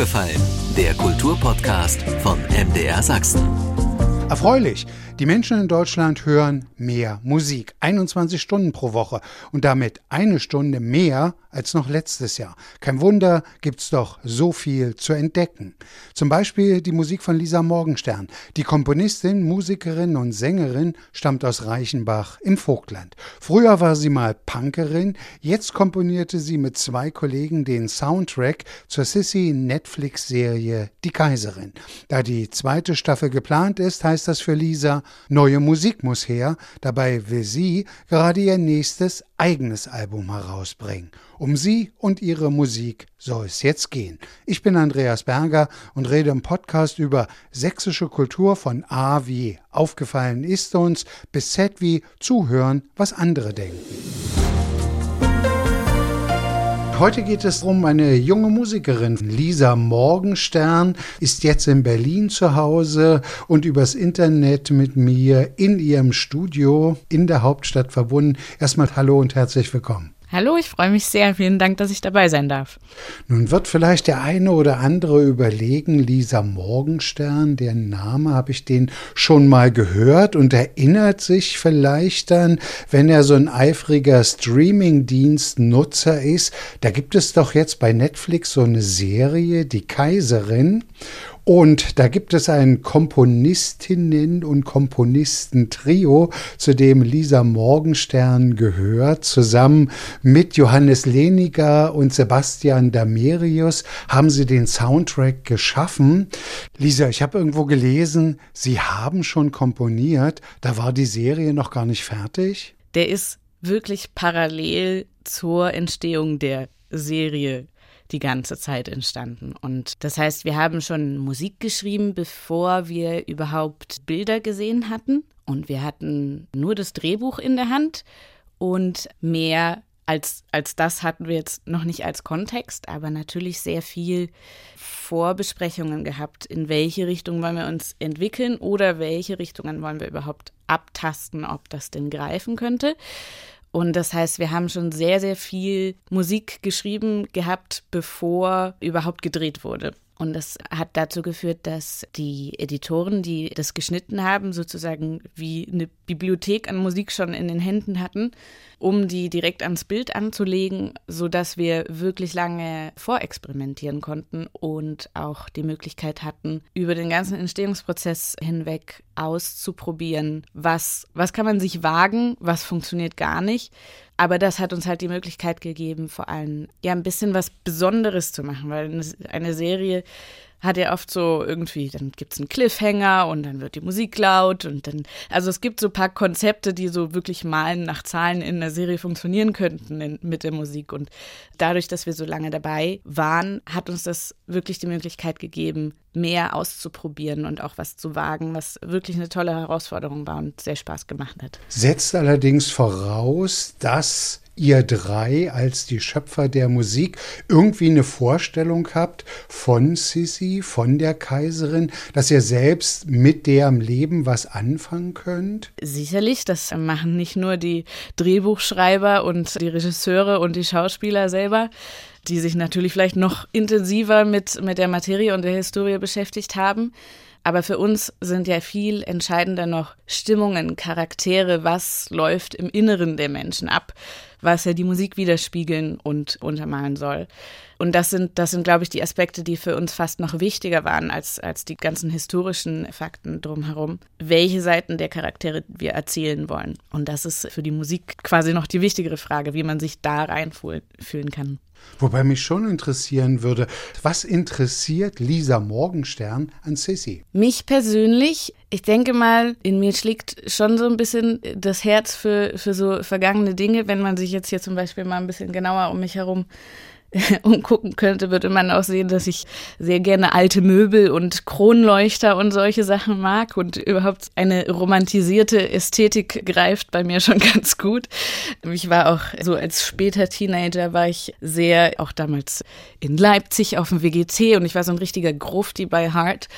aufgefallen? Der Kulturpodcast von MDR Sachsen. Erfreulich. Die Menschen in Deutschland hören mehr Musik, 21 Stunden pro Woche und damit eine Stunde mehr als noch letztes Jahr. Kein Wunder, gibt's doch so viel zu entdecken. Zum Beispiel die Musik von Lisa Morgenstern. Die Komponistin, Musikerin und Sängerin stammt aus Reichenbach im Vogtland. Früher war sie mal Punkerin, jetzt komponierte sie mit zwei Kollegen den Soundtrack zur Sissy Netflix-Serie Die Kaiserin. Da die zweite Staffel geplant ist, heißt das für Lisa, Neue Musik muss her, dabei will sie gerade ihr nächstes eigenes Album herausbringen. Um sie und ihre Musik soll es jetzt gehen. Ich bin Andreas Berger und rede im Podcast über sächsische Kultur von A wie aufgefallen ist uns bis Z wie zuhören, was andere denken. Heute geht es um eine junge Musikerin. Lisa Morgenstern ist jetzt in Berlin zu Hause und übers Internet mit mir in ihrem Studio in der Hauptstadt verbunden. Erstmal hallo und herzlich willkommen. Hallo, ich freue mich sehr. Vielen Dank, dass ich dabei sein darf. Nun wird vielleicht der eine oder andere überlegen, Lisa Morgenstern, der Name, habe ich den schon mal gehört und erinnert sich vielleicht dann, wenn er so ein eifriger Streaming-Dienst-Nutzer ist, da gibt es doch jetzt bei Netflix so eine Serie, Die Kaiserin. Und da gibt es ein Komponistinnen- und Komponistentrio, zu dem Lisa Morgenstern gehört. Zusammen mit Johannes Leniger und Sebastian Damerius haben sie den Soundtrack geschaffen. Lisa, ich habe irgendwo gelesen, Sie haben schon komponiert. Da war die Serie noch gar nicht fertig. Der ist wirklich parallel zur Entstehung der Serie die ganze Zeit entstanden. Und das heißt, wir haben schon Musik geschrieben, bevor wir überhaupt Bilder gesehen hatten. Und wir hatten nur das Drehbuch in der Hand und mehr als, als das hatten wir jetzt noch nicht als Kontext, aber natürlich sehr viel Vorbesprechungen gehabt, in welche Richtung wollen wir uns entwickeln oder welche Richtungen wollen wir überhaupt abtasten, ob das denn greifen könnte. Und das heißt, wir haben schon sehr, sehr viel Musik geschrieben gehabt, bevor überhaupt gedreht wurde. Und das hat dazu geführt, dass die Editoren, die das geschnitten haben, sozusagen wie eine Bibliothek an Musik schon in den Händen hatten, um die direkt ans Bild anzulegen, sodass wir wirklich lange vorexperimentieren konnten und auch die Möglichkeit hatten, über den ganzen Entstehungsprozess hinweg auszuprobieren, was, was kann man sich wagen, was funktioniert gar nicht aber das hat uns halt die Möglichkeit gegeben, vor allem ja ein bisschen was Besonderes zu machen, weil eine Serie hat ja oft so irgendwie, dann gibt es einen Cliffhanger und dann wird die Musik laut und dann, also es gibt so ein paar Konzepte, die so wirklich malen nach Zahlen in der Serie funktionieren könnten in, mit der Musik. Und dadurch, dass wir so lange dabei waren, hat uns das wirklich die Möglichkeit gegeben, mehr auszuprobieren und auch was zu wagen, was wirklich eine tolle Herausforderung war und sehr Spaß gemacht hat. Setzt allerdings voraus, dass ihr drei als die Schöpfer der Musik irgendwie eine Vorstellung habt von Sissy, von der Kaiserin, dass ihr selbst mit der im Leben was anfangen könnt? Sicherlich, das machen nicht nur die Drehbuchschreiber und die Regisseure und die Schauspieler selber, die sich natürlich vielleicht noch intensiver mit, mit der Materie und der Historie beschäftigt haben. Aber für uns sind ja viel entscheidender noch Stimmungen, Charaktere, was läuft im Inneren der Menschen ab was ja die Musik widerspiegeln und untermalen soll. Und das sind, das sind, glaube ich, die Aspekte, die für uns fast noch wichtiger waren als, als die ganzen historischen Fakten drumherum. Welche Seiten der Charaktere wir erzählen wollen. Und das ist für die Musik quasi noch die wichtigere Frage, wie man sich da reinfühlen kann. Wobei mich schon interessieren würde, was interessiert Lisa Morgenstern an Sissy? Mich persönlich, ich denke mal, in mir schlägt schon so ein bisschen das Herz für, für so vergangene Dinge, wenn man sich jetzt hier zum Beispiel mal ein bisschen genauer um mich herum umgucken könnte, würde man auch sehen, dass ich sehr gerne alte Möbel und Kronleuchter und solche Sachen mag und überhaupt eine romantisierte Ästhetik greift bei mir schon ganz gut. Ich war auch so als später Teenager war ich sehr, auch damals in Leipzig auf dem WGT und ich war so ein richtiger Grufti bei Heart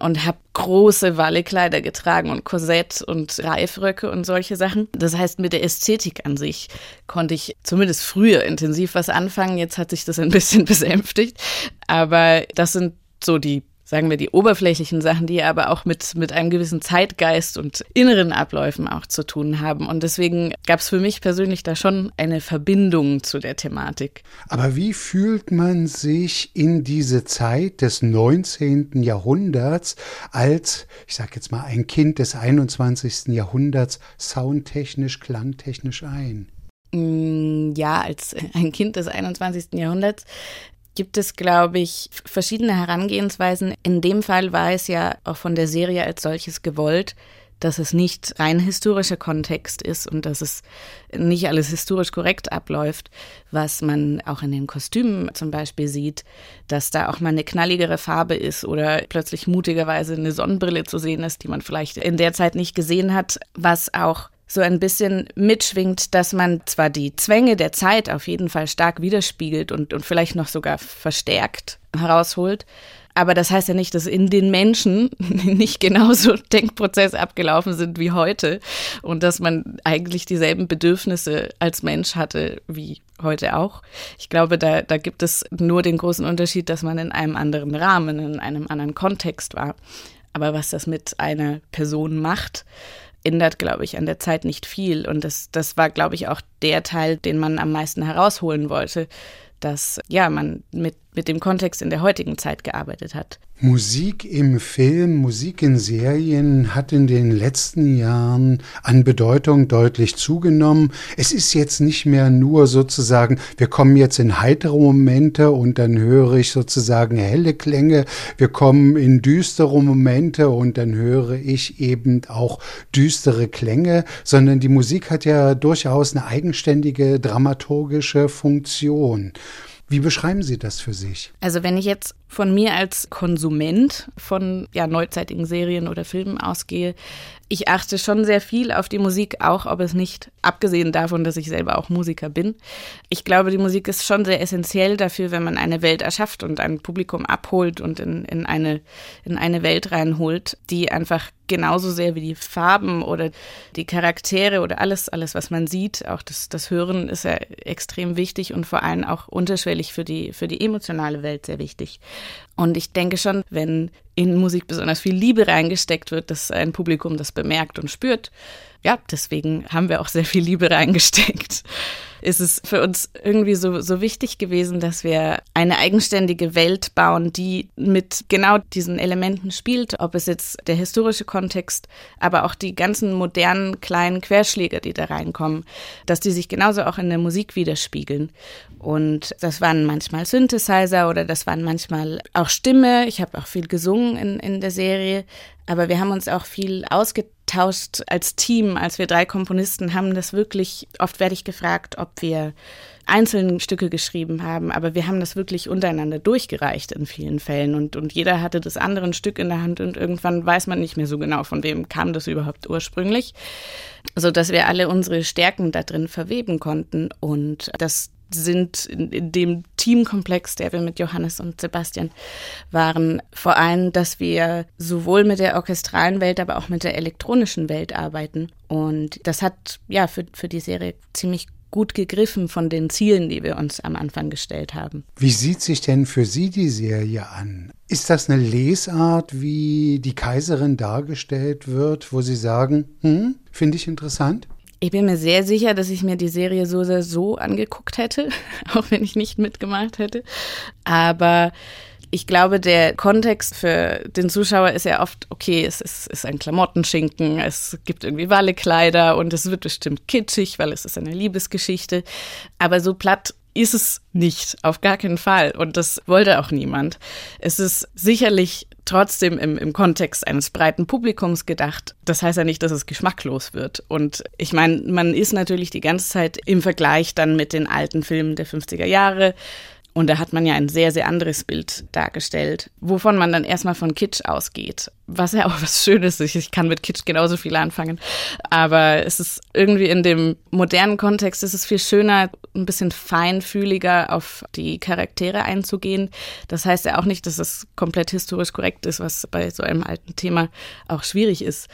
und habe große Wallekleider getragen und Korsett und Reifröcke und solche Sachen. Das heißt, mit der Ästhetik an sich konnte ich zumindest früher intensiv was anfangen. Jetzt hat sich das ein bisschen besänftigt. Aber das sind so die sagen wir, die oberflächlichen Sachen, die aber auch mit, mit einem gewissen Zeitgeist und inneren Abläufen auch zu tun haben. Und deswegen gab es für mich persönlich da schon eine Verbindung zu der Thematik. Aber wie fühlt man sich in diese Zeit des 19. Jahrhunderts als, ich sage jetzt mal, ein Kind des 21. Jahrhunderts soundtechnisch, klangtechnisch ein? Mm, ja, als ein Kind des 21. Jahrhunderts gibt es, glaube ich, verschiedene Herangehensweisen. In dem Fall war es ja auch von der Serie als solches gewollt, dass es nicht rein historischer Kontext ist und dass es nicht alles historisch korrekt abläuft, was man auch in den Kostümen zum Beispiel sieht, dass da auch mal eine knalligere Farbe ist oder plötzlich mutigerweise eine Sonnenbrille zu sehen ist, die man vielleicht in der Zeit nicht gesehen hat, was auch so ein bisschen mitschwingt, dass man zwar die Zwänge der Zeit auf jeden Fall stark widerspiegelt und, und vielleicht noch sogar verstärkt herausholt, aber das heißt ja nicht, dass in den Menschen nicht genauso Denkprozesse abgelaufen sind wie heute und dass man eigentlich dieselben Bedürfnisse als Mensch hatte wie heute auch. Ich glaube, da, da gibt es nur den großen Unterschied, dass man in einem anderen Rahmen, in einem anderen Kontext war. Aber was das mit einer Person macht, ändert, glaube ich, an der Zeit nicht viel. Und das, das war, glaube ich, auch der Teil, den man am meisten herausholen wollte, dass ja man mit, mit dem Kontext in der heutigen Zeit gearbeitet hat. Musik im Film, Musik in Serien hat in den letzten Jahren an Bedeutung deutlich zugenommen. Es ist jetzt nicht mehr nur sozusagen, wir kommen jetzt in heitere Momente und dann höre ich sozusagen helle Klänge, wir kommen in düstere Momente und dann höre ich eben auch düstere Klänge, sondern die Musik hat ja durchaus eine eigenständige dramaturgische Funktion. Wie beschreiben Sie das für sich? Also wenn ich jetzt von mir als Konsument von ja, neuzeitigen Serien oder Filmen ausgehe, ich achte schon sehr viel auf die Musik, auch ob es nicht, abgesehen davon, dass ich selber auch Musiker bin. Ich glaube, die Musik ist schon sehr essentiell dafür, wenn man eine Welt erschafft und ein Publikum abholt und in, in, eine, in eine Welt reinholt, die einfach genauso sehr wie die Farben oder die Charaktere oder alles, alles, was man sieht, auch das, das Hören ist ja extrem wichtig und vor allem auch unterschwellig für die, für die emotionale Welt sehr wichtig. Und ich denke schon, wenn in Musik besonders viel Liebe reingesteckt wird, dass ein Publikum das bemerkt und spürt. Ja, deswegen haben wir auch sehr viel Liebe reingesteckt ist es für uns irgendwie so, so wichtig gewesen, dass wir eine eigenständige Welt bauen, die mit genau diesen Elementen spielt, ob es jetzt der historische Kontext, aber auch die ganzen modernen kleinen Querschläge, die da reinkommen, dass die sich genauso auch in der Musik widerspiegeln. Und das waren manchmal Synthesizer oder das waren manchmal auch Stimme. Ich habe auch viel gesungen in, in der Serie, aber wir haben uns auch viel ausgetauscht als Team, als wir drei Komponisten haben das wirklich, oft werde ich gefragt, ob wir einzelne Stücke geschrieben haben, aber wir haben das wirklich untereinander durchgereicht in vielen Fällen und, und jeder hatte das andere Stück in der Hand und irgendwann weiß man nicht mehr so genau, von wem kam das überhaupt ursprünglich, so dass wir alle unsere Stärken da drin verweben konnten und das sind in, in, dem Teamkomplex, der wir mit Johannes und Sebastian waren, vor allem, dass wir sowohl mit der orchestralen Welt, aber auch mit der elektronischen Welt arbeiten. Und das hat ja für, für die Serie ziemlich gut gegriffen von den Zielen, die wir uns am Anfang gestellt haben. Wie sieht sich denn für Sie die Serie an? Ist das eine Lesart, wie die Kaiserin dargestellt wird, wo Sie sagen, hm, finde ich interessant? Ich bin mir sehr sicher, dass ich mir die Serie so sehr so angeguckt hätte, auch wenn ich nicht mitgemacht hätte. Aber ich glaube, der Kontext für den Zuschauer ist ja oft, okay, es ist, ist ein Klamottenschinken, es gibt irgendwie Wallekleider und es wird bestimmt kitschig, weil es ist eine Liebesgeschichte. Aber so platt ist es nicht, auf gar keinen Fall. Und das wollte auch niemand. Es ist sicherlich trotzdem im, im Kontext eines breiten Publikums gedacht. Das heißt ja nicht, dass es geschmacklos wird. Und ich meine, man ist natürlich die ganze Zeit im Vergleich dann mit den alten Filmen der 50er Jahre Und da hat man ja ein sehr, sehr anderes Bild dargestellt, wovon man dann erstmal von Kitsch ausgeht. Was ja auch was Schönes ist. Ich kann mit Kitsch genauso viel anfangen. Aber es ist irgendwie in dem modernen Kontext ist es viel schöner, ein bisschen feinfühliger auf die Charaktere einzugehen. Das heißt ja auch nicht, dass es komplett historisch korrekt ist, was bei so einem alten Thema auch schwierig ist.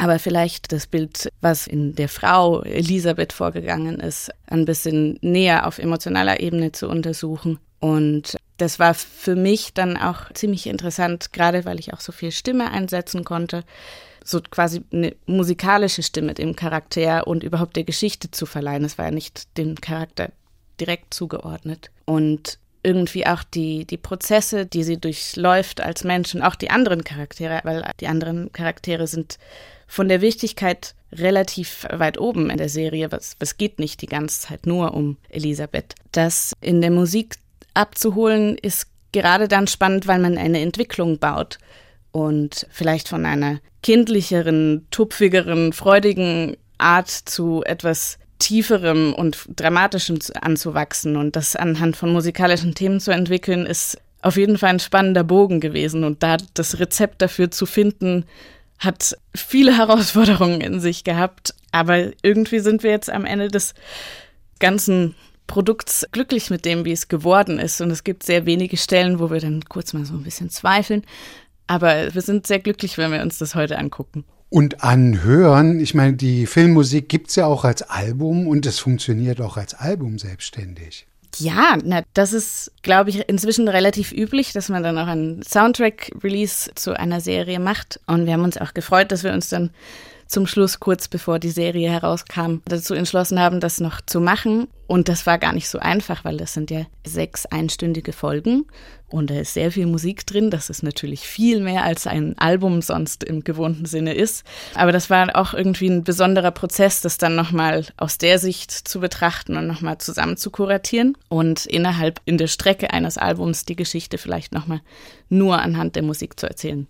Aber vielleicht das Bild, was in der Frau Elisabeth vorgegangen ist, ein bisschen näher auf emotionaler Ebene zu untersuchen. Und das war für mich dann auch ziemlich interessant, gerade weil ich auch so viel Stimme einsetzen konnte, so quasi eine musikalische Stimme dem Charakter und überhaupt der Geschichte zu verleihen. Es war ja nicht dem Charakter direkt zugeordnet. Und irgendwie auch die, die Prozesse, die sie durchläuft als Menschen, auch die anderen Charaktere, weil die anderen Charaktere sind von der Wichtigkeit relativ weit oben in der Serie. Was, was geht nicht die ganze Zeit nur um Elisabeth. Das in der Musik abzuholen ist gerade dann spannend, weil man eine Entwicklung baut und vielleicht von einer kindlicheren, tupfigeren, freudigen Art zu etwas tieferem und dramatischem anzuwachsen und das anhand von musikalischen Themen zu entwickeln, ist auf jeden Fall ein spannender Bogen gewesen und da das Rezept dafür zu finden, hat viele Herausforderungen in sich gehabt, aber irgendwie sind wir jetzt am Ende des ganzen Produkts glücklich mit dem, wie es geworden ist. Und es gibt sehr wenige Stellen, wo wir dann kurz mal so ein bisschen zweifeln. Aber wir sind sehr glücklich, wenn wir uns das heute angucken. Und anhören, ich meine, die Filmmusik gibt es ja auch als Album und es funktioniert auch als Album selbstständig. Ja, na, das ist, glaube ich, inzwischen relativ üblich, dass man dann auch einen Soundtrack-Release zu einer Serie macht. Und wir haben uns auch gefreut, dass wir uns dann zum Schluss, kurz bevor die Serie herauskam, dazu entschlossen haben, das noch zu machen. Und das war gar nicht so einfach, weil das sind ja sechs einstündige Folgen und da ist sehr viel Musik drin. Das ist natürlich viel mehr als ein Album sonst im gewohnten Sinne ist. Aber das war auch irgendwie ein besonderer Prozess, das dann nochmal aus der Sicht zu betrachten und nochmal zusammen zu kuratieren und innerhalb in der Strecke eines Albums die Geschichte vielleicht nochmal nur anhand der Musik zu erzählen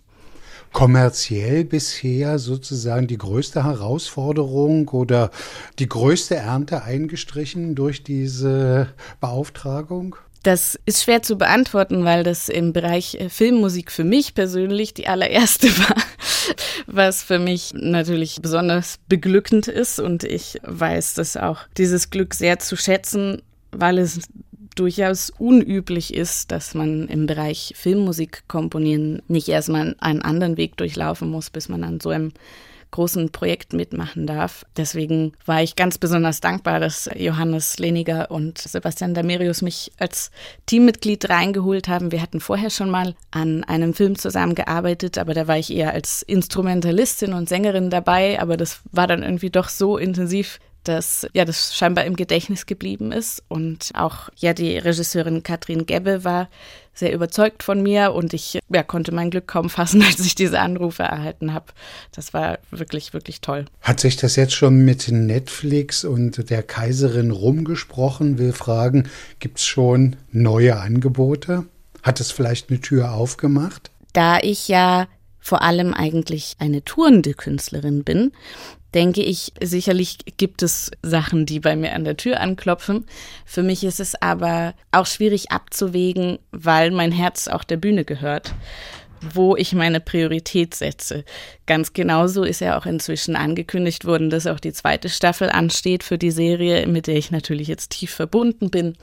kommerziell bisher sozusagen die größte Herausforderung oder die größte Ernte eingestrichen durch diese Beauftragung? Das ist schwer zu beantworten, weil das im Bereich äh, Filmmusik für mich persönlich die allererste war, was für mich natürlich besonders beglückend ist und ich weiß das auch, dieses Glück sehr zu schätzen, weil es durchaus unüblich ist, dass man im Bereich Filmmusik komponieren nicht erstmal einen anderen Weg durchlaufen muss, bis man an so einem großen Projekt mitmachen darf. Deswegen war ich ganz besonders dankbar, dass Johannes Leniger und Sebastian Damerius mich als Teammitglied reingeholt haben. Wir hatten vorher schon mal an einem Film zusammengearbeitet, aber da war ich eher als Instrumentalistin und Sängerin dabei, aber das war dann irgendwie doch so intensiv, dass ja das scheinbar im Gedächtnis geblieben ist und auch ja die Regisseurin Katrin Gebbe war sehr überzeugt von mir und ich ja, konnte mein Glück kaum fassen, als ich diese Anrufe erhalten habe. Das war wirklich wirklich toll. Hat sich das jetzt schon mit Netflix und der Kaiserin rumgesprochen? Will fragen, gibt es schon neue Angebote? Hat es vielleicht eine Tür aufgemacht? Da ich ja vor allem eigentlich eine tourende Künstlerin bin, denke ich, sicherlich gibt es Sachen, die bei mir an der Tür anklopfen. Für mich ist es aber auch schwierig abzuwägen, weil mein Herz auch der Bühne gehört wo ich meine Priorität setze. Ganz genauso ist ja auch inzwischen angekündigt worden, dass auch die zweite Staffel ansteht für die Serie, mit der ich natürlich jetzt tief verbunden bin.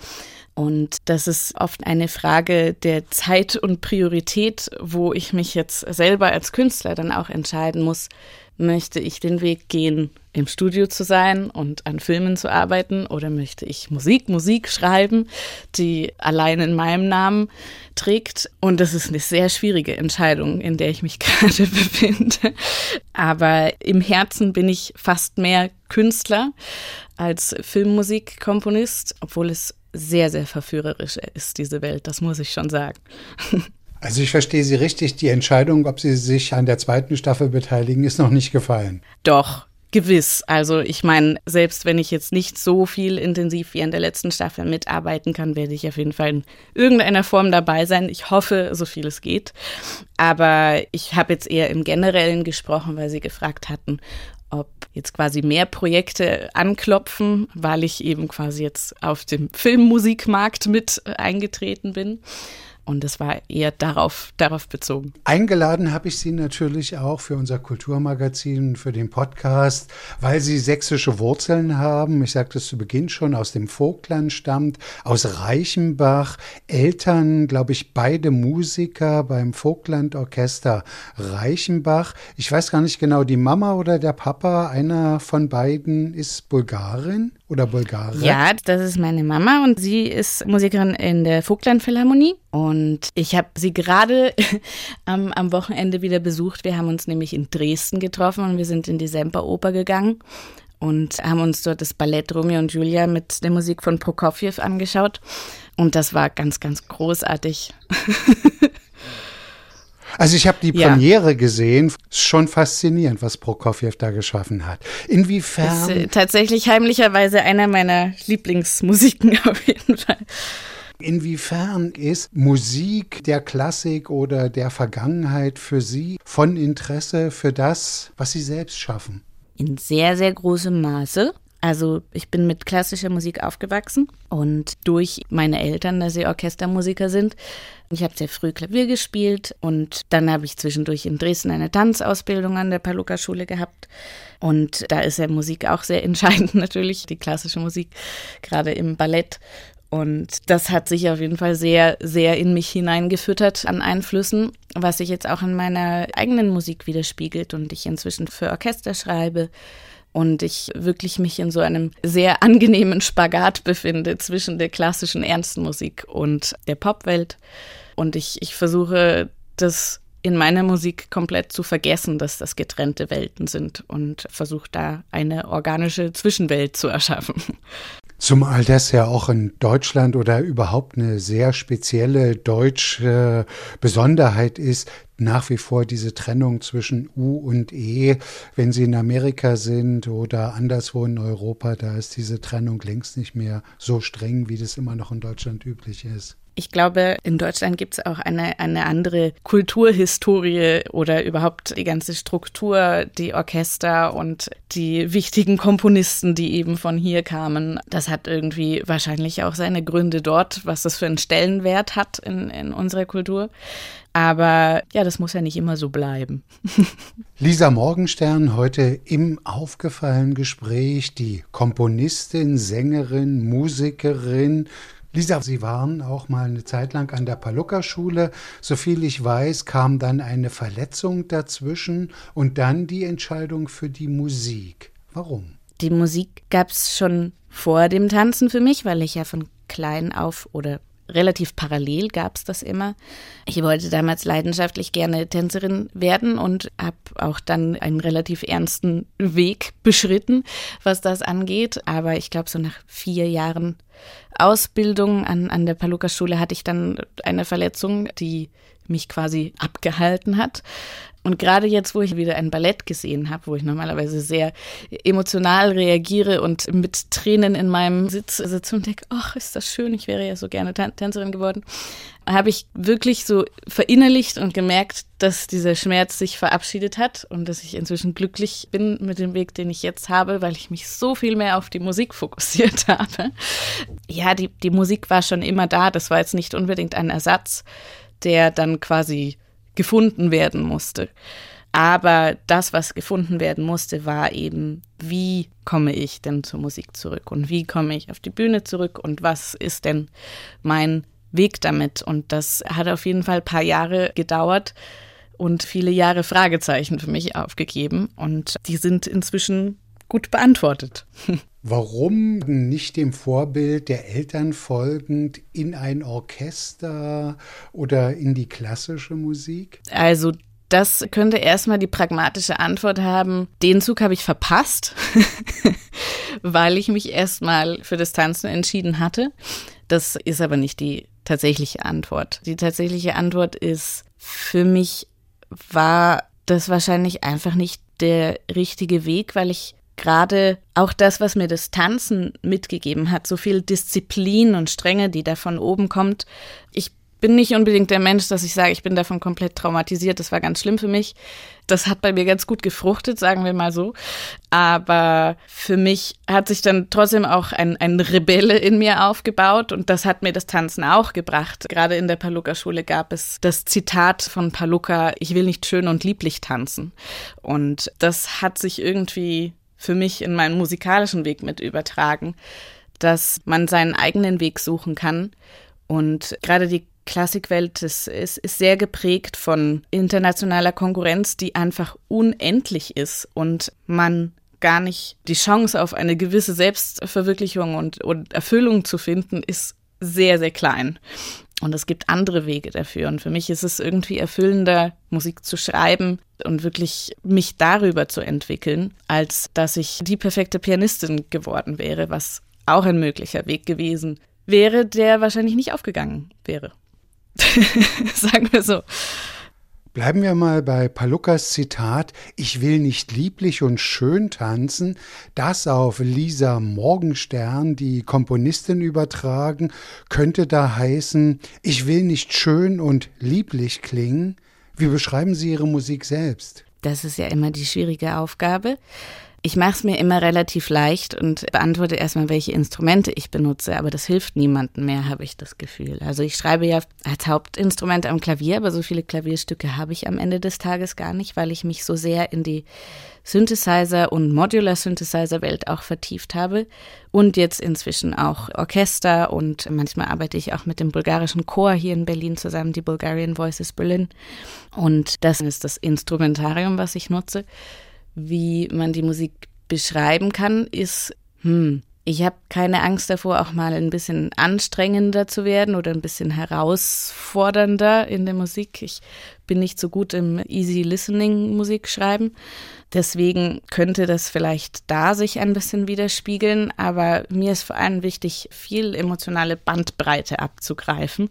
Und das ist oft eine Frage der Zeit und Priorität, wo ich mich jetzt selber als Künstler dann auch entscheiden muss, möchte ich den Weg gehen, im Studio zu sein und an Filmen zu arbeiten oder möchte ich Musik, Musik schreiben, die allein in meinem Namen trägt. Und das ist eine sehr schwierige Entscheidung, in der ich mich gerade befinde. Aber im Herzen bin ich fast mehr Künstler als Filmmusikkomponist, obwohl es sehr, sehr verführerisch ist, diese Welt, das muss ich schon sagen. Also ich verstehe Sie richtig, die Entscheidung, ob Sie sich an der zweiten Staffel beteiligen, ist noch nicht gefallen. Doch, gewiss. Also ich meine, selbst wenn ich jetzt nicht so viel intensiv wie in der letzten Staffel mitarbeiten kann, werde ich auf jeden Fall in irgendeiner Form dabei sein. Ich hoffe, so viel es geht. Aber ich habe jetzt eher im Generellen gesprochen, weil Sie gefragt hatten, ob jetzt quasi mehr Projekte anklopfen, weil ich eben quasi jetzt auf dem Filmmusikmarkt mit eingetreten bin. Und es war eher darauf, darauf bezogen. Eingeladen habe ich Sie natürlich auch für unser Kulturmagazin, für den Podcast, weil Sie sächsische Wurzeln haben. Ich sagte es zu Beginn schon, aus dem Vogtland stammt, aus Reichenbach. Eltern, glaube ich, beide Musiker beim Vogtland-Orchester Reichenbach. Ich weiß gar nicht genau, die Mama oder der Papa, einer von beiden ist Bulgarin oder Bulgarin. Ja, das ist meine Mama und sie ist Musikerin in der Vogtland Philharmonie. Und ich habe sie gerade am, am Wochenende wieder besucht. Wir haben uns nämlich in Dresden getroffen und wir sind in die Semperoper gegangen und haben uns dort das Ballett Romeo und Julia mit der Musik von Prokofjew angeschaut. Und das war ganz, ganz großartig. Also ich habe die Premiere ja. gesehen, schon faszinierend, was Prokofjew da geschaffen hat. Inwiefern? Ist äh, tatsächlich heimlicherweise einer meiner Lieblingsmusiken auf jeden Fall. Inwiefern ist Musik der Klassik oder der Vergangenheit für Sie von Interesse für das, was Sie selbst schaffen? In sehr, sehr großem Maße. Also ich bin mit klassischer Musik aufgewachsen und durch meine Eltern, dass sie Orchestermusiker sind, ich habe sehr früh Klavier gespielt und dann habe ich zwischendurch in Dresden eine Tanzausbildung an der Paluca-Schule gehabt. Und da ist ja Musik auch sehr entscheidend natürlich, die klassische Musik, gerade im Ballett. Und das hat sich auf jeden Fall sehr, sehr in mich hineingefüttert an Einflüssen, was sich jetzt auch in meiner eigenen Musik widerspiegelt und ich inzwischen für Orchester schreibe und ich wirklich mich in so einem sehr angenehmen Spagat befinde zwischen der klassischen ernsten Musik und der Popwelt. Und ich, ich versuche das in meiner Musik komplett zu vergessen, dass das getrennte Welten sind und versuche da eine organische Zwischenwelt zu erschaffen. Zumal das ja auch in Deutschland oder überhaupt eine sehr spezielle deutsche Besonderheit ist, nach wie vor diese Trennung zwischen U und E. Wenn Sie in Amerika sind oder anderswo in Europa, da ist diese Trennung längst nicht mehr so streng, wie das immer noch in Deutschland üblich ist. Ich glaube, in Deutschland gibt es auch eine, eine andere Kulturhistorie oder überhaupt die ganze Struktur, die Orchester und die wichtigen Komponisten, die eben von hier kamen. Das hat irgendwie wahrscheinlich auch seine Gründe dort, was das für einen Stellenwert hat in, in unserer Kultur. Aber ja, das muss ja nicht immer so bleiben. Lisa Morgenstern heute im aufgefallenen Gespräch, die Komponistin, Sängerin, Musikerin, Lisa, Sie waren auch mal eine Zeit lang an der Palucca-Schule. Soviel ich weiß, kam dann eine Verletzung dazwischen und dann die Entscheidung für die Musik. Warum? Die Musik gab es schon vor dem Tanzen für mich, weil ich ja von klein auf oder relativ parallel gab es das immer. Ich wollte damals leidenschaftlich gerne Tänzerin werden und habe auch dann einen relativ ernsten Weg beschritten, was das angeht. Aber ich glaube, so nach vier Jahren Ausbildung an, an der Paluca-Schule hatte ich dann eine Verletzung, die mich quasi abgehalten hat. Und gerade jetzt, wo ich wieder ein Ballett gesehen habe, wo ich normalerweise sehr emotional reagiere und mit Tränen in meinem Sitz sitze und denke, ach, ist das schön, ich wäre ja so gerne Tänzerin geworden, habe ich wirklich so verinnerlicht und gemerkt, dass dieser Schmerz sich verabschiedet hat und dass ich inzwischen glücklich bin mit dem Weg, den ich jetzt habe, weil ich mich so viel mehr auf die Musik fokussiert habe. Ja, die, die Musik war schon immer da, das war jetzt nicht unbedingt ein Ersatz, der dann quasi gefunden werden musste. Aber das, was gefunden werden musste, war eben, wie komme ich denn zur Musik zurück und wie komme ich auf die Bühne zurück und was ist denn mein Weg damit? Und das hat auf jeden Fall ein paar Jahre gedauert und viele Jahre Fragezeichen für mich aufgegeben und die sind inzwischen gut beantwortet. Warum nicht dem Vorbild der Eltern folgend in ein Orchester oder in die klassische Musik? Also das könnte erstmal die pragmatische Antwort haben, den Zug habe ich verpasst, weil ich mich erstmal für das Tanzen entschieden hatte. Das ist aber nicht die tatsächliche Antwort. Die tatsächliche Antwort ist, für mich war das wahrscheinlich einfach nicht der richtige Weg, weil ich gerade auch das, was mir das Tanzen mitgegeben hat, so viel Disziplin und Strenge, die da von oben kommt. Ich bin nicht unbedingt der Mensch, dass ich sage, ich bin davon komplett traumatisiert. Das war ganz schlimm für mich. Das hat bei mir ganz gut gefruchtet, sagen wir mal so. Aber für mich hat sich dann trotzdem auch ein, ein Rebelle in mir aufgebaut und das hat mir das Tanzen auch gebracht. Gerade in der Paluca-Schule gab es das Zitat von Paluca, ich will nicht schön und lieblich tanzen. Und das hat sich irgendwie für mich in meinen musikalischen Weg mit übertragen, dass man seinen eigenen Weg suchen kann. Und gerade die Klassikwelt ist, ist, ist sehr geprägt von internationaler Konkurrenz, die einfach unendlich ist und man gar nicht die Chance auf eine gewisse Selbstverwirklichung und, und Erfüllung zu finden, ist sehr, sehr klein. Und es gibt andere Wege dafür. Und für mich ist es irgendwie erfüllender, Musik zu schreiben und wirklich mich darüber zu entwickeln, als dass ich die perfekte Pianistin geworden wäre, was auch ein möglicher Weg gewesen wäre, der wahrscheinlich nicht aufgegangen wäre. Sagen wir so. Bleiben wir mal bei Paluckas Zitat, ich will nicht lieblich und schön tanzen, das auf Lisa Morgenstern, die Komponistin, übertragen, könnte da heißen, ich will nicht schön und lieblich klingen. Wie beschreiben Sie Ihre Musik selbst? Das ist ja immer die schwierige Aufgabe. Ich mache es mir immer relativ leicht und beantworte erstmal, welche Instrumente ich benutze, aber das hilft niemandem mehr, habe ich das Gefühl. Also ich schreibe ja als Hauptinstrument am Klavier, aber so viele Klavierstücke habe ich am Ende des Tages gar nicht, weil ich mich so sehr in die Synthesizer und Modular Synthesizer Welt auch vertieft habe und jetzt inzwischen auch Orchester und manchmal arbeite ich auch mit dem bulgarischen Chor hier in Berlin zusammen, die Bulgarian Voices Berlin und das ist das Instrumentarium, was ich nutze wie man die Musik beschreiben kann, ist, hm, ich habe keine Angst davor, auch mal ein bisschen anstrengender zu werden oder ein bisschen herausfordernder in der Musik. Ich bin nicht so gut im Easy Listening Musik schreiben. Deswegen könnte das vielleicht da sich ein bisschen widerspiegeln, aber mir ist vor allem wichtig, viel emotionale Bandbreite abzugreifen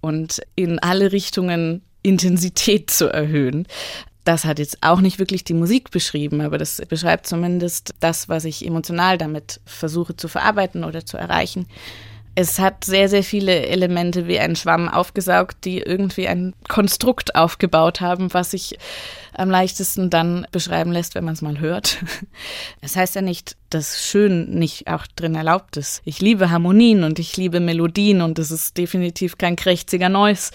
und in alle Richtungen Intensität zu erhöhen. Das hat jetzt auch nicht wirklich die Musik beschrieben, aber das beschreibt zumindest das, was ich emotional damit versuche zu verarbeiten oder zu erreichen. Es hat sehr, sehr viele Elemente wie ein Schwamm aufgesaugt, die irgendwie ein Konstrukt aufgebaut haben, was sich am leichtesten dann beschreiben lässt, wenn man es mal hört. Es das heißt ja nicht, dass schön nicht auch drin erlaubt ist. Ich liebe Harmonien und ich liebe Melodien und es ist definitiv kein krächziger Noise.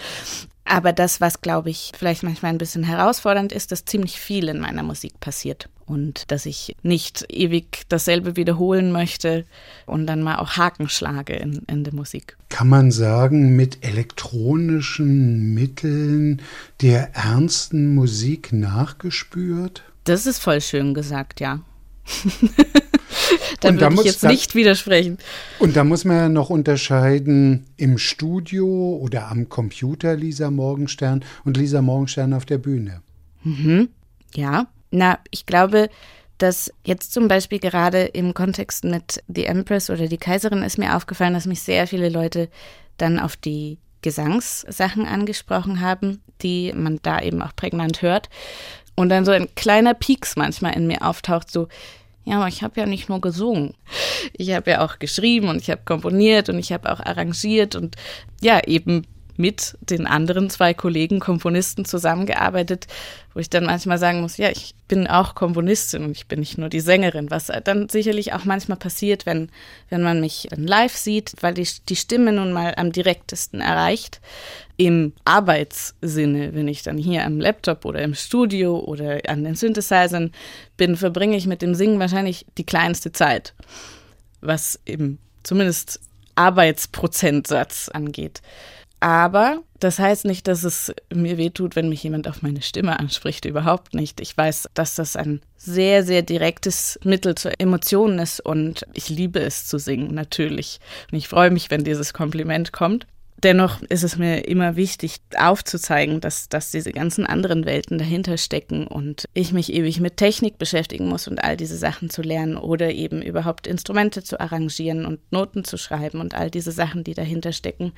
Aber das, was, glaube ich, vielleicht manchmal ein bisschen herausfordernd ist, dass ziemlich viel in meiner Musik passiert. Und dass ich nicht ewig dasselbe wiederholen möchte und dann mal auch Haken schlage in, in der Musik. Kann man sagen, mit elektronischen Mitteln der ernsten Musik nachgespürt? Das ist voll schön gesagt, ja. Dann würde ich jetzt da, nicht widersprechen. Und da muss man ja noch unterscheiden im Studio oder am Computer Lisa Morgenstern und Lisa Morgenstern auf der Bühne. Mhm. Ja, na, ich glaube, dass jetzt zum Beispiel gerade im Kontext mit The Empress oder die Kaiserin ist mir aufgefallen, dass mich sehr viele Leute dann auf die Gesangssachen angesprochen haben, die man da eben auch prägnant hört. Und dann so ein kleiner Pieks manchmal in mir auftaucht, so, ja, aber ich habe ja nicht nur gesungen. Ich habe ja auch geschrieben und ich habe komponiert und ich habe auch arrangiert und ja, eben mit den anderen zwei Kollegen Komponisten zusammengearbeitet, wo ich dann manchmal sagen muss, ja, ich bin auch Komponistin und ich bin nicht nur die Sängerin, was dann sicherlich auch manchmal passiert, wenn, wenn man mich live sieht, weil die, die Stimme nun mal am direktesten erreicht. Im Arbeitssinne, wenn ich dann hier am Laptop oder im Studio oder an den Synthesizern bin, verbringe ich mit dem Singen wahrscheinlich die kleinste Zeit, was eben zumindest Arbeitsprozentsatz angeht. Aber das heißt nicht, dass es mir wehtut, wenn mich jemand auf meine Stimme anspricht. Überhaupt nicht. Ich weiß, dass das ein sehr, sehr direktes Mittel zur Emotion ist und ich liebe es zu singen, natürlich. Und ich freue mich, wenn dieses Kompliment kommt. Dennoch ist es mir immer wichtig aufzuzeigen, dass, dass diese ganzen anderen Welten dahinter stecken und ich mich ewig mit Technik beschäftigen muss und all diese Sachen zu lernen oder eben überhaupt Instrumente zu arrangieren und Noten zu schreiben und all diese Sachen, die dahinter stecken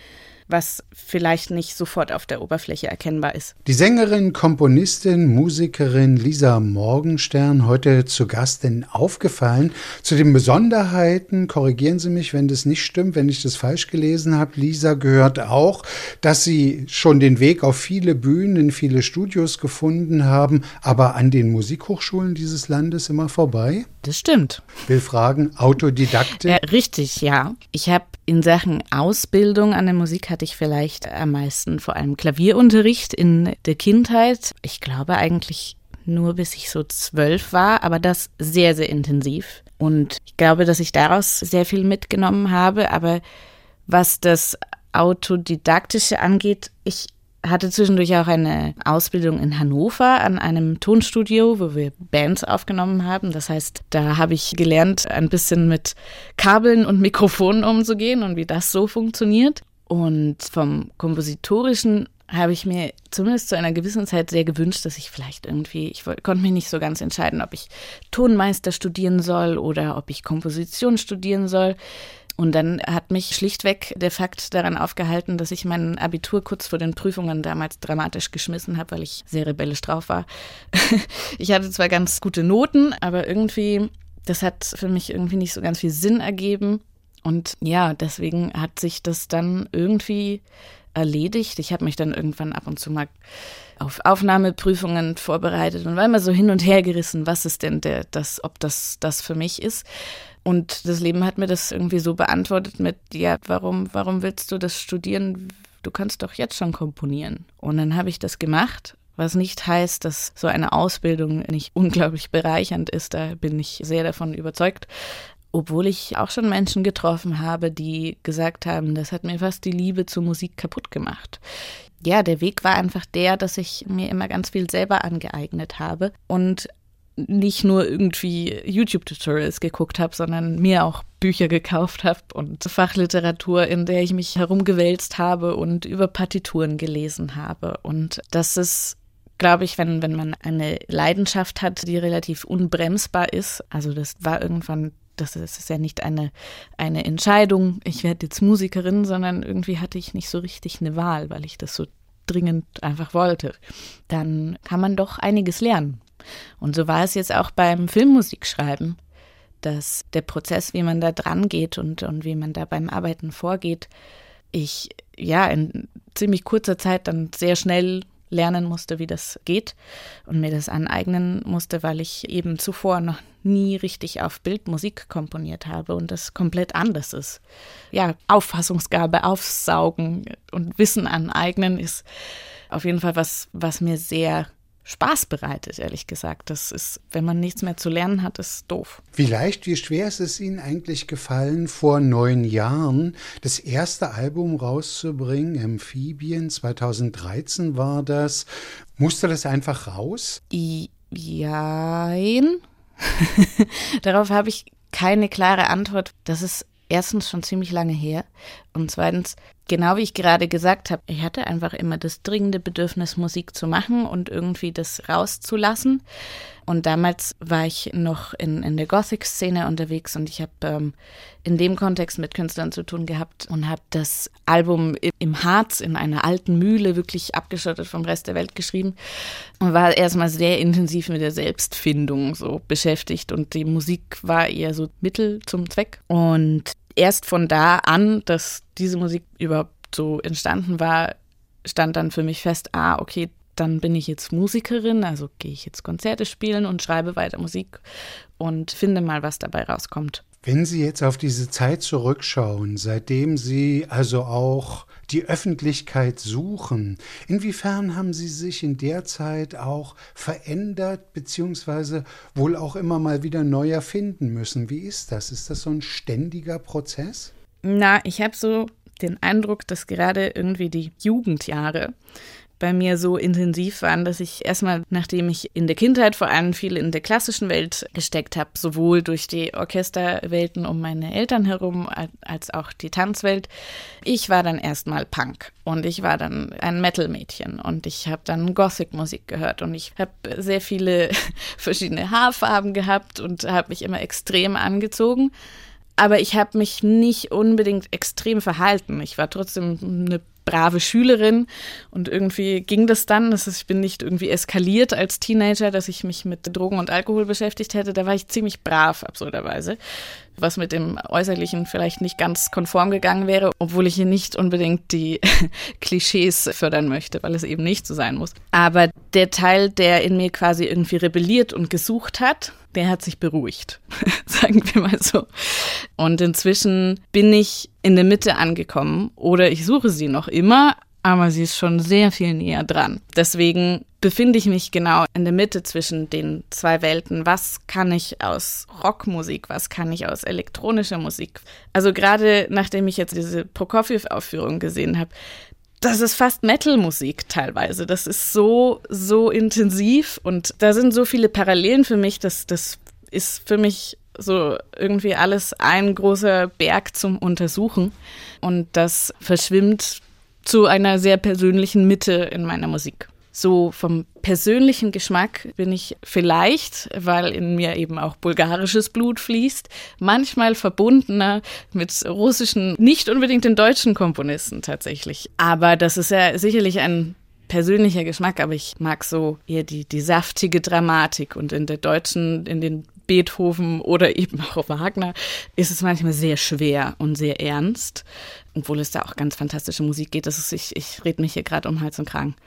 was vielleicht nicht sofort auf der Oberfläche erkennbar ist. Die Sängerin, Komponistin, Musikerin Lisa Morgenstern heute zu Gast in Aufgefallen. Zu den Besonderheiten, korrigieren Sie mich, wenn das nicht stimmt, wenn ich das falsch gelesen habe. Lisa gehört auch, dass Sie schon den Weg auf viele Bühnen, in viele Studios gefunden haben, aber an den Musikhochschulen dieses Landes immer vorbei? Das stimmt. Will fragen, Autodidaktik? Äh, richtig, ja. Ich habe in Sachen Ausbildung an der Musik hatte ich vielleicht am meisten vor allem Klavierunterricht in der Kindheit. Ich glaube eigentlich nur bis ich so zwölf war, aber das sehr, sehr intensiv. Und ich glaube, dass ich daraus sehr viel mitgenommen habe. Aber was das Autodidaktische angeht, ich hatte zwischendurch auch eine Ausbildung in Hannover an einem Tonstudio, wo wir Bands aufgenommen haben. Das heißt, da habe ich gelernt, ein bisschen mit Kabeln und Mikrofonen umzugehen und wie das so funktioniert. Und vom kompositorischen habe ich mir zumindest zu einer gewissen Zeit sehr gewünscht, dass ich vielleicht irgendwie, ich konnte mich nicht so ganz entscheiden, ob ich Tonmeister studieren soll oder ob ich Komposition studieren soll. Und dann hat mich schlichtweg der Fakt daran aufgehalten, dass ich mein Abitur kurz vor den Prüfungen damals dramatisch geschmissen habe, weil ich sehr rebellisch drauf war. ich hatte zwar ganz gute Noten, aber irgendwie, das hat für mich irgendwie nicht so ganz viel Sinn ergeben. Und ja, deswegen hat sich das dann irgendwie erledigt. Ich habe mich dann irgendwann ab und zu mal auf Aufnahmeprüfungen vorbereitet und war immer so hin und her gerissen, was ist denn der, das, ob das das für mich ist. Und das Leben hat mir das irgendwie so beantwortet mit, ja, warum, warum willst du das studieren? Du kannst doch jetzt schon komponieren. Und dann habe ich das gemacht, was nicht heißt, dass so eine Ausbildung nicht unglaublich bereichernd ist. Da bin ich sehr davon überzeugt. Obwohl ich auch schon Menschen getroffen habe, die gesagt haben, das hat mir fast die Liebe zur Musik kaputt gemacht. Ja, der Weg war einfach der, dass ich mir immer ganz viel selber angeeignet habe und nicht nur irgendwie YouTube-Tutorials geguckt habe, sondern mir auch Bücher gekauft habe und Fachliteratur, in der ich mich herumgewälzt habe und über Partituren gelesen habe. Und das ist glaube ich, wenn, wenn man eine Leidenschaft hat, die relativ unbremsbar ist, also das war irgendwann, das ist ja nicht eine, eine Entscheidung, ich werde jetzt Musikerin, sondern irgendwie hatte ich nicht so richtig eine Wahl, weil ich das so dringend einfach wollte, dann kann man doch einiges lernen. Und so war es jetzt auch beim Filmmusikschreiben, dass der Prozess, wie man da dran geht und, und wie man da beim Arbeiten vorgeht, ich ja in ziemlich kurzer Zeit dann sehr schnell lernen musste, wie das geht und mir das aneignen musste, weil ich eben zuvor noch nie richtig auf Bildmusik komponiert habe und das komplett anders ist. Ja, Auffassungsgabe, Aufsaugen und Wissen aneignen ist auf jeden Fall was, was mir sehr Spaß bereitet, ehrlich gesagt. Das ist, wenn man nichts mehr zu lernen hat, ist doof. Wie leicht, wie schwer ist es Ihnen eigentlich gefallen, vor neun Jahren das erste Album rauszubringen? Amphibien, 2013 war das. Musste das einfach raus? Jein. Darauf habe ich keine klare Antwort. Das ist erstens schon ziemlich lange her und zweitens, genau wie ich gerade gesagt habe, ich hatte einfach immer das dringende Bedürfnis, Musik zu machen und irgendwie das rauszulassen. Und damals war ich noch in, in der Gothic-Szene unterwegs und ich habe ähm, in dem Kontext mit Künstlern zu tun gehabt und habe das Album im Harz in einer alten Mühle wirklich abgeschottet vom Rest der Welt geschrieben und war erstmal sehr intensiv mit der Selbstfindung so beschäftigt und die Musik war eher so Mittel zum Zweck. Und erst von da an, dass diese Musik überhaupt so entstanden war, stand dann für mich fest, ah, okay, dann bin ich jetzt Musikerin, also gehe ich jetzt Konzerte spielen und schreibe weiter Musik und finde mal, was dabei rauskommt. Wenn Sie jetzt auf diese Zeit zurückschauen, seitdem Sie also auch die Öffentlichkeit suchen, inwiefern haben Sie sich in der Zeit auch verändert, beziehungsweise wohl auch immer mal wieder neu erfinden müssen? Wie ist das? Ist das so ein ständiger Prozess? Na, ich habe so den Eindruck, dass gerade irgendwie die Jugendjahre bei mir so intensiv waren, dass ich erstmal, nachdem ich in der Kindheit vor allem viel in der klassischen Welt gesteckt habe, sowohl durch die Orchesterwelten um meine Eltern herum als auch die Tanzwelt, ich war dann erstmal Punk und ich war dann ein Metal-Mädchen und ich habe dann Gothic-Musik gehört und ich habe sehr viele verschiedene Haarfarben gehabt und habe mich immer extrem angezogen. Aber ich habe mich nicht unbedingt extrem verhalten. Ich war trotzdem eine brave Schülerin und irgendwie ging das dann. Das ist, ich bin nicht irgendwie eskaliert als Teenager, dass ich mich mit Drogen und Alkohol beschäftigt hätte. Da war ich ziemlich brav, absurderweise was mit dem Äußerlichen vielleicht nicht ganz konform gegangen wäre, obwohl ich hier nicht unbedingt die Klischees fördern möchte, weil es eben nicht so sein muss. Aber der Teil, der in mir quasi irgendwie rebelliert und gesucht hat, der hat sich beruhigt, sagen wir mal so. Und inzwischen bin ich in der Mitte angekommen oder ich suche sie noch immer, aber sie ist schon sehr viel näher dran. Deswegen befinde ich mich genau in der Mitte zwischen den zwei Welten. Was kann ich aus Rockmusik, was kann ich aus elektronischer Musik? Also gerade nachdem ich jetzt diese Prokofjew-Aufführung gesehen habe, das ist fast Metal-Musik teilweise. Das ist so, so intensiv und da sind so viele Parallelen für mich, dass das ist für mich so irgendwie alles ein großer Berg zum Untersuchen und das verschwimmt zu einer sehr persönlichen Mitte in meiner Musik. So vom persönlichen Geschmack bin ich vielleicht, weil in mir eben auch bulgarisches Blut fließt, manchmal verbundener mit russischen, nicht unbedingt den deutschen Komponisten tatsächlich. Aber das ist ja sicherlich ein persönlicher Geschmack, aber ich mag so eher die, die saftige Dramatik und in der deutschen, in den Beethoven oder eben auch Wagner ist es manchmal sehr schwer und sehr ernst, obwohl es da auch ganz fantastische Musik geht. Das ist, ich, ich rede mich hier gerade um Hals und Kragen.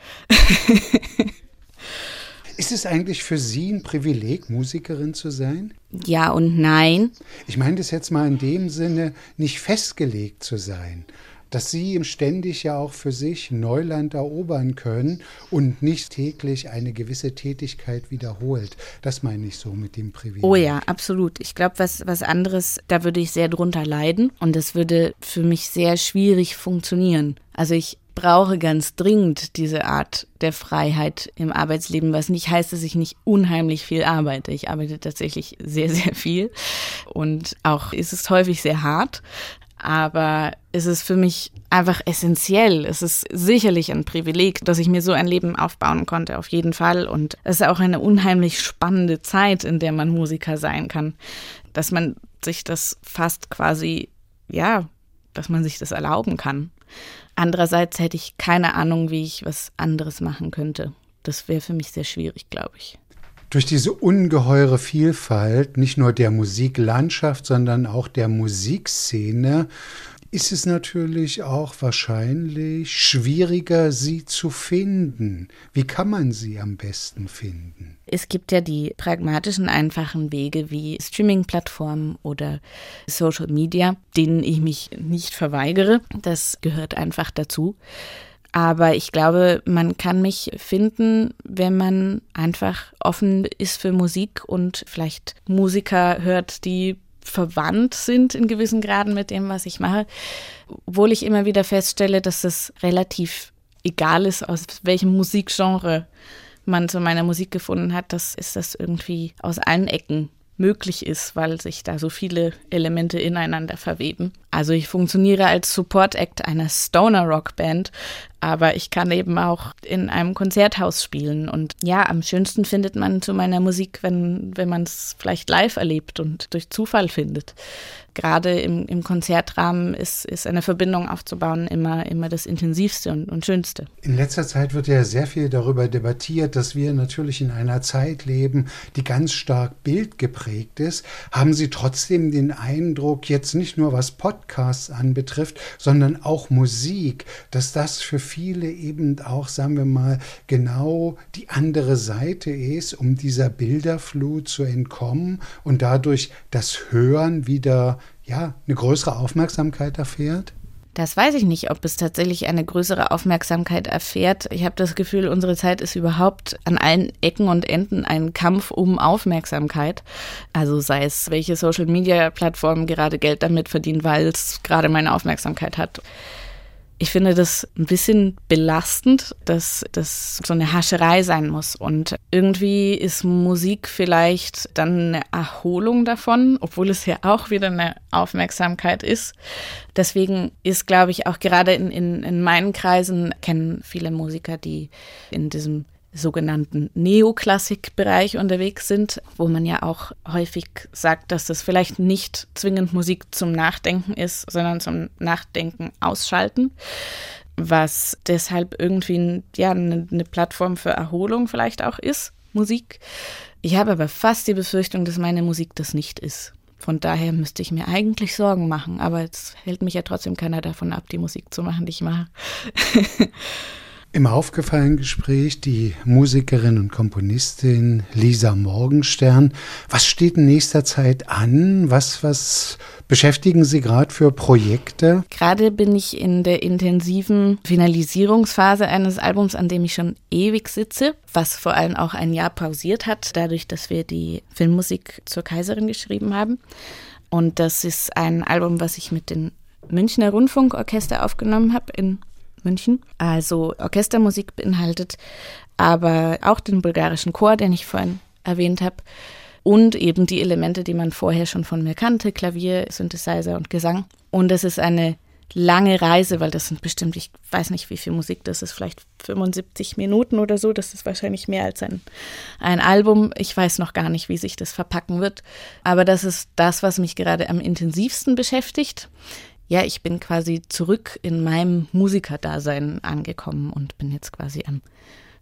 Ist es eigentlich für Sie ein Privileg, Musikerin zu sein? Ja und nein. Ich meine das jetzt mal in dem Sinne, nicht festgelegt zu sein dass sie ständig ja auch für sich Neuland erobern können und nicht täglich eine gewisse Tätigkeit wiederholt. Das meine ich so mit dem Privileg. Oh ja, absolut. Ich glaube, was, was anderes, da würde ich sehr drunter leiden und das würde für mich sehr schwierig funktionieren. Also ich brauche ganz dringend diese Art der Freiheit im Arbeitsleben, was nicht heißt, dass ich nicht unheimlich viel arbeite. Ich arbeite tatsächlich sehr, sehr viel und auch ist es häufig sehr hart, aber es ist für mich einfach essentiell. Es ist sicherlich ein Privileg, dass ich mir so ein Leben aufbauen konnte, auf jeden Fall. Und es ist auch eine unheimlich spannende Zeit, in der man Musiker sein kann, dass man sich das fast quasi, ja, dass man sich das erlauben kann. Andererseits hätte ich keine Ahnung, wie ich was anderes machen könnte. Das wäre für mich sehr schwierig, glaube ich durch diese ungeheure Vielfalt, nicht nur der Musiklandschaft, sondern auch der Musikszene, ist es natürlich auch wahrscheinlich schwieriger, sie zu finden. Wie kann man sie am besten finden? Es gibt ja die pragmatischen, einfachen Wege wie Streaming-Plattformen oder Social Media, denen ich mich nicht verweigere. Das gehört einfach dazu. Aber ich glaube, man kann mich finden, wenn man einfach offen ist für Musik und vielleicht Musiker hört, die verwandt sind in gewissen Graden mit dem, was ich mache. Obwohl ich immer wieder feststelle, dass es relativ egal ist, aus welchem Musikgenre man zu meiner Musik gefunden hat, das ist das irgendwie aus allen Ecken möglich ist, weil sich da so viele Elemente ineinander verweben. Also ich funktioniere als Support Act einer Stoner Rock Band, aber ich kann eben auch in einem Konzerthaus spielen und ja, am schönsten findet man zu meiner Musik, wenn wenn man es vielleicht live erlebt und durch Zufall findet gerade im, im Konzertrahmen ist, ist eine Verbindung aufzubauen immer, immer das Intensivste und, und Schönste. In letzter Zeit wird ja sehr viel darüber debattiert, dass wir natürlich in einer Zeit leben, die ganz stark bildgeprägt ist. Haben Sie trotzdem den Eindruck, jetzt nicht nur was Podcasts anbetrifft, sondern auch Musik, dass das für viele eben auch, sagen wir mal, genau die andere Seite ist, um dieser Bilderflut zu entkommen und dadurch das Hören wieder ja, eine größere Aufmerksamkeit erfährt? Das weiß ich nicht, ob es tatsächlich eine größere Aufmerksamkeit erfährt. Ich habe das Gefühl, unsere Zeit ist überhaupt an allen Ecken und Enden ein Kampf um Aufmerksamkeit. Also sei es, welche Social-Media-Plattformen gerade Geld damit verdienen, weil es gerade meine Aufmerksamkeit hat. Ich finde das ein bisschen belastend, dass das so eine Hascherei sein muss. Und irgendwie ist Musik vielleicht dann eine Erholung davon, obwohl es ja auch wieder eine Aufmerksamkeit ist. Deswegen ist, glaube ich, auch gerade in, in, in meinen Kreisen kennen viele Musiker, die in diesem sogenannten Neoklassikbereich unterwegs sind, wo man ja auch häufig sagt, dass das vielleicht nicht zwingend Musik zum Nachdenken ist, sondern zum Nachdenken ausschalten was deshalb irgendwie ja, eine, eine Plattform für Erholung vielleicht auch ist, Musik. Ich habe aber fast die Befürchtung, dass meine Musik das nicht ist. Von daher müsste ich mir eigentlich Sorgen machen, aber es hält mich ja trotzdem keiner davon ab, die Musik zu machen, die ich mache. Im aufgefallenen Gespräch die Musikerin und Komponistin Lisa Morgenstern. Was steht in nächster Zeit an? Was, was beschäftigen Sie gerade für Projekte? Gerade bin ich in der intensiven Finalisierungsphase eines Albums, an dem ich schon ewig sitze, was vor allem auch ein Jahr pausiert hat, dadurch, dass wir die Filmmusik zur Kaiserin geschrieben haben. Und das ist ein Album, was ich mit dem Münchner Rundfunkorchester aufgenommen habe in München. Also Orchestermusik beinhaltet, aber auch den bulgarischen Chor, den ich vorhin erwähnt habe. Und eben die Elemente, die man vorher schon von mir kannte, Klavier, Synthesizer und Gesang. Und es ist eine lange Reise, weil das sind bestimmt, ich weiß nicht, wie viel Musik das ist, vielleicht 75 Minuten oder so. Das ist wahrscheinlich mehr als ein, ein Album. Ich weiß noch gar nicht, wie sich das verpacken wird. Aber das ist das, was mich gerade am intensivsten beschäftigt ja, ich bin quasi zurück in meinem Musikerdasein angekommen und bin jetzt quasi am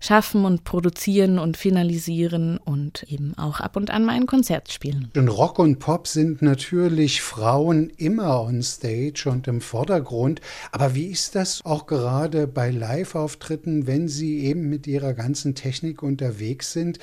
Schaffen und Produzieren und Finalisieren und eben auch ab und an mal Konzert spielen. In Rock und Pop sind natürlich Frauen immer on stage und im Vordergrund. Aber wie ist das auch gerade bei Live-Auftritten, wenn Sie eben mit Ihrer ganzen Technik unterwegs sind?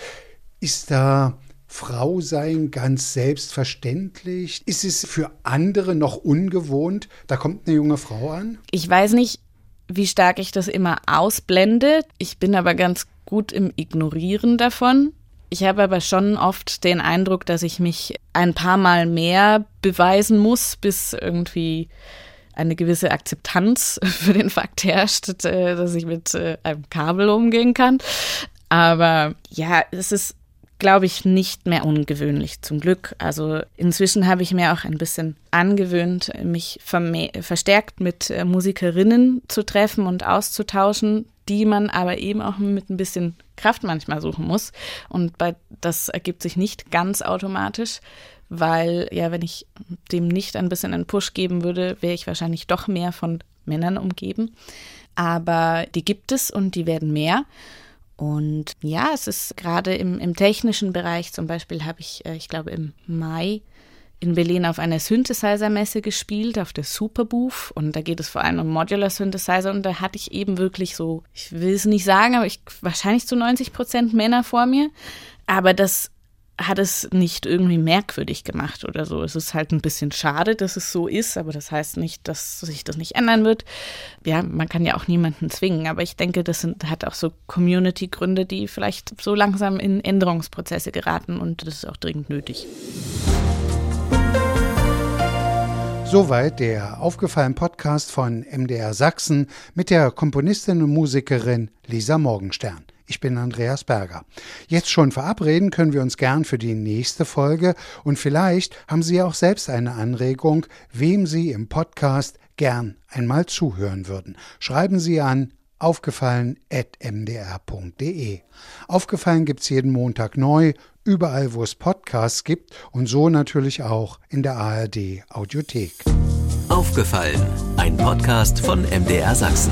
Ist da Frau sein ganz selbstverständlich? Ist es für andere noch ungewohnt? Da kommt eine junge Frau an? Ich weiß nicht, wie stark ich das immer ausblende. Ich bin aber ganz gut im Ignorieren davon. Ich habe aber schon oft den Eindruck, dass ich mich ein paar Mal mehr beweisen muss, bis irgendwie eine gewisse Akzeptanz für den Fakt herrscht, äh, dass ich mit äh, einem Kabel umgehen kann. Aber ja, es ist glaube ich, nicht mehr ungewöhnlich, zum Glück. Also inzwischen habe ich mir auch ein bisschen angewöhnt, mich verstärkt mit äh, Musikerinnen zu treffen und auszutauschen, die man aber eben auch mit ein bisschen Kraft manchmal suchen muss. Und bei, das ergibt sich nicht ganz automatisch, weil ja, wenn ich dem nicht ein bisschen einen Push geben würde, wäre ich wahrscheinlich doch mehr von Männern umgeben. Aber die gibt es und die werden mehr. Und ja, es ist gerade im, im technischen Bereich, zum Beispiel habe ich, äh, ich glaube, im Mai in Berlin auf einer Synthesizer-Messe gespielt, auf der Superbooth. Und da geht es vor allem um Modular Synthesizer. Und da hatte ich eben wirklich so, ich will es nicht sagen, aber ich wahrscheinlich zu 90 Prozent Männer vor mir. Aber das hat es nicht irgendwie merkwürdig gemacht oder so. Es ist halt ein bisschen schade, dass es so ist, aber das heißt nicht, dass sich das nicht ändern wird. Ja, man kann ja auch niemanden zwingen, aber ich denke, das sind, hat auch so Community-Gründe, die vielleicht so langsam in Änderungsprozesse geraten und das ist auch dringend nötig. Soweit der aufgefallene Podcast von MDR Sachsen mit der Komponistin und Musikerin Lisa Morgenstern. Ich bin Andreas Berger. Jetzt schon verabreden können wir uns gern für die nächste Folge und vielleicht haben Sie auch selbst eine Anregung, wem Sie im Podcast gern einmal zuhören würden. Schreiben Sie an aufgefallen.mdr.de. Aufgefallen gibt es jeden Montag neu, überall wo es Podcasts gibt und so natürlich auch in der ARD Audiothek. Aufgefallen, ein Podcast von MDR Sachsen.